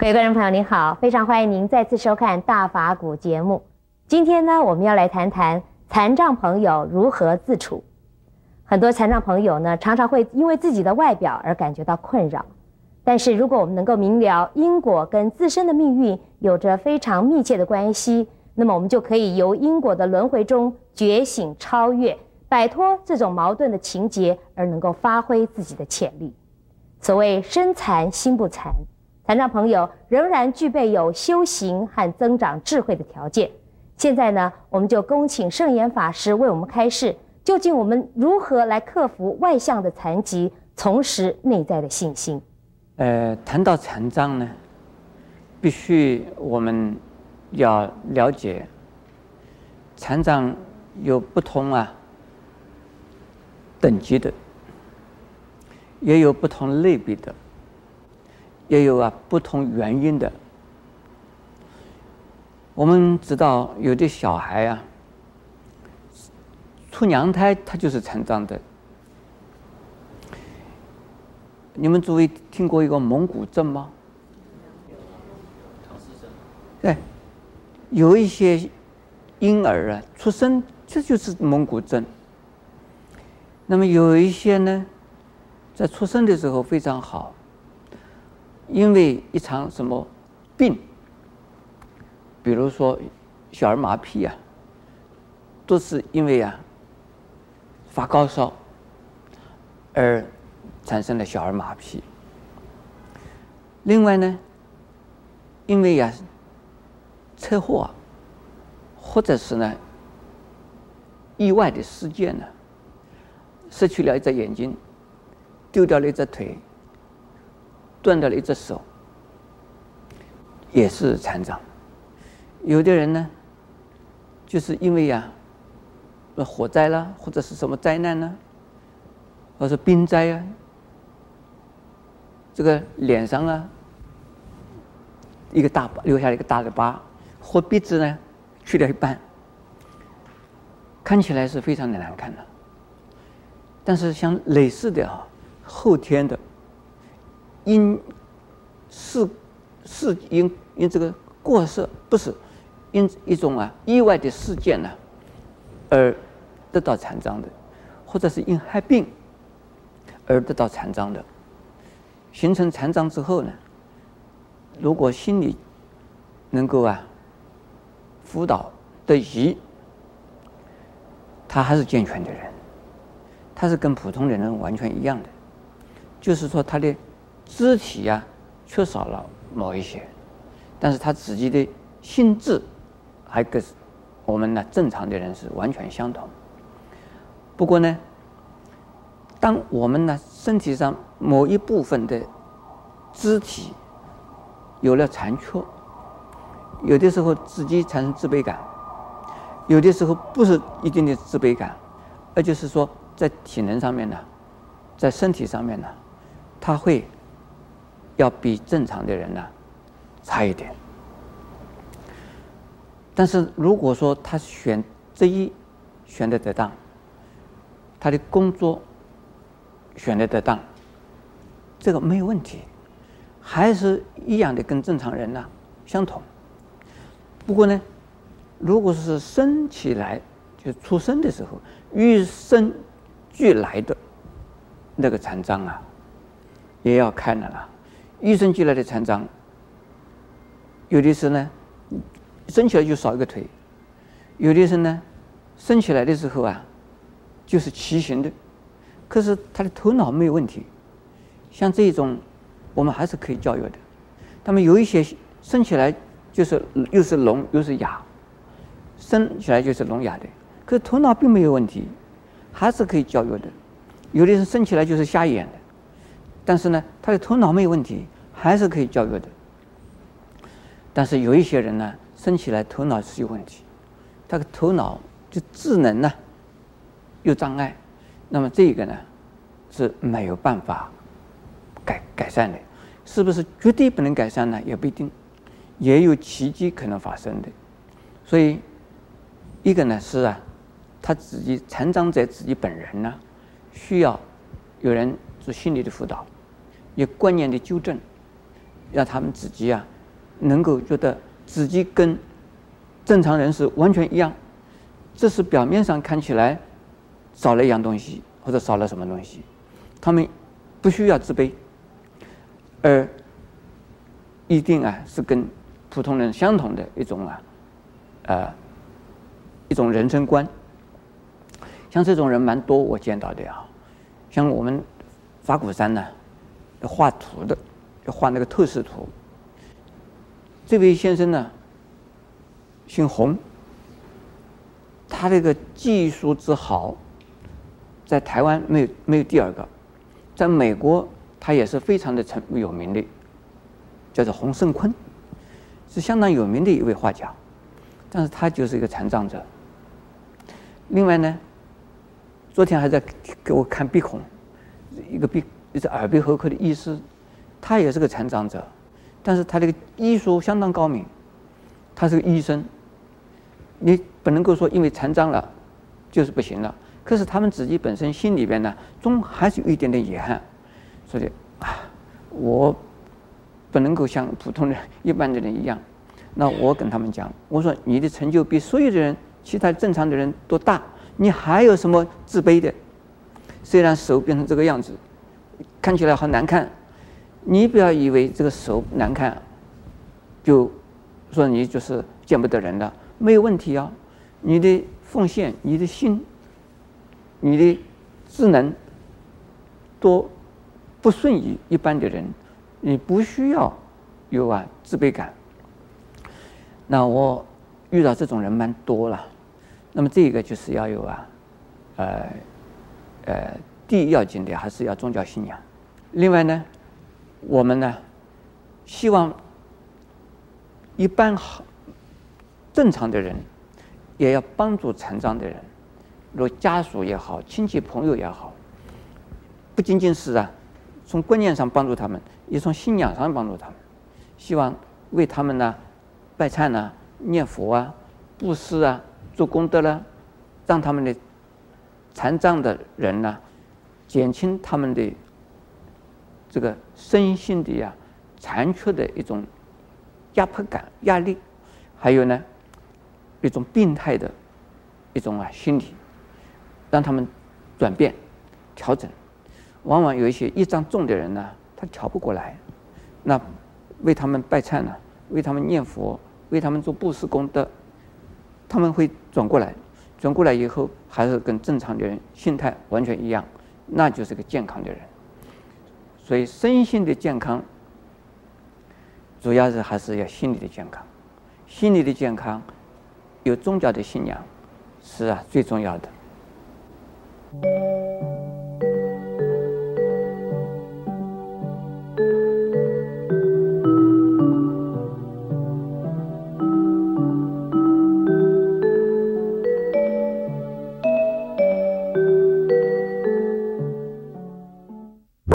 各位观众朋友，您好，非常欢迎您再次收看大法古节目。今天呢，我们要来谈谈残障朋友如何自处。很多残障朋友呢，常常会因为自己的外表而感觉到困扰。但是，如果我们能够明了因果跟自身的命运有着非常密切的关系，那么我们就可以由因果的轮回中觉醒、超越，摆脱这种矛盾的情节，而能够发挥自己的潜力。所谓身残心不残。残障朋友仍然具备有修行和增长智慧的条件。现在呢，我们就恭请圣严法师为我们开示，究竟我们如何来克服外向的残疾，重拾内在的信心？呃，谈到残障呢，必须我们要了解，残障有不同啊等级的，也有不同类别的。也有啊，不同原因的。我们知道，有的小孩啊，出娘胎他就是残障的。你们诸位听过一个蒙古症吗？对，有一些婴儿啊，出生这就是蒙古症。那么有一些呢，在出生的时候非常好。因为一场什么病，比如说小儿麻痹啊，都是因为啊发高烧而产生了小儿麻痹。另外呢，因为呀车祸啊，或者是呢意外的事件呢，失去了一只眼睛，丢掉了一只腿。断掉了一只手，也是残障。有的人呢，就是因为呀，火灾啦，或者是什么灾难呢，或者是冰灾啊，这个脸上啊，一个大疤，留下了一个大的疤，或鼻子呢，去掉一半，看起来是非常的难看的。但是像类似的啊，后天的。因是是因因这个过失，不是因一种啊意外的事件呢、而得到残障的，或者是因害病而得到残障的，形成残障之后呢，如果心里能够啊辅导得宜，他还是健全的人，他是跟普通的人完全一样的，就是说他的。肢体呀、缺少了某一些，但是他自己的心智还跟我们呢正常的人是完全相同。不过呢，当我们呢身体上某一部分的肢体有了残缺，有的时候自己产生自卑感，有的时候不是一定的自卑感，而就是说在体能上面呢，在身体上面呢，他会。要比正常的人呢差一点，但是如果说他选择一选的得当，他的工作选的得当，这个没有问题，还是一样的跟正常人呢相同。不过呢，如果是生起来就出生的时候与生俱来的那个残障啊，也要看了啦。与生俱来的残障，有的是呢，生起来就少一个腿；有的是呢，生起来的时候啊，就是畸形的，可是他的头脑没有问题。像这种，我们还是可以教育的。他们有一些生起来就是又是聋又是哑，生起来就是聋哑的，可是头脑并没有问题，还是可以教育的。有的是生起来就是瞎眼的。但是呢，他的头脑没有问题，还是可以教育的。但是有一些人呢，生起来头脑是有问题，他的头脑就智能呢有障碍，那么这个呢是没有办法改改善的。是不是绝对不能改善呢？也不一定，也有奇迹可能发生的。所以，一个呢是啊，他自己残障者自己本人呢，需要有人做心理的辅导。有观念的纠正，让他们自己啊，能够觉得自己跟正常人是完全一样。这是表面上看起来少了一样东西，或者少了什么东西，他们不需要自卑，而一定啊是跟普通人相同的一种啊，呃，一种人生观。像这种人蛮多，我见到的啊。像我们法鼓山呢，画图的，要画那个透视图。这位先生呢，姓洪。他这个技术之好，在台湾没有没有第二个，在美国他也是非常的成有名的，叫做洪胜坤，是相当有名的一位画家，但是他就是一个残障者。另外呢，昨天还在给我看鼻孔，一个鼻一个耳鼻喉科的医师，他也是个残障者，但是他这个医术相当高明，他是个医生。你不能够说因为残障了，就是不行了。可是他们自己本身心里边呢，总还是有一点点遗憾，所以啊，我不能够像普通人一般的人一样。那我跟他们讲，我说你的成就比所有的人，其他正常的人都大，你还有什么自卑的？虽然手变成这个样子，看起来好难看，你不要以为这个手难看，就说你就是见不得人了。没有问题啊，你的奉献、你的心、你的智能，都不逊于一般的人，你不需要有啊自卑感。那我遇到这种人蛮多了，那么这个就是要有啊，呃，呃，第一要紧的还是要宗教信仰。另外呢，我们呢，希望一般好。正常的人也要帮助残障的人，如家属也好，亲戚朋友也好，不仅仅是啊，从观念上帮助他们，也从信仰上帮助他们。希望为他们呢，拜忏呢，念佛啊，布施啊，做功德了，让他们的残障的人呢，减轻他们的这个身心的呀残缺的一种压迫感、压力，还有呢。一种病态的一种啊心理，让他们转变、调整。往往有一些业障重的人呢，他调不过来。那为他们拜忏呢，为他们念佛，为他们做布施功德，他们会转过来。转过来以后，还是跟正常的人心态完全一样，那就是个健康的人。所以身心的健康，主要是还是要心理的健康，心理的健康。有宗教的信仰，是啊，最重要的。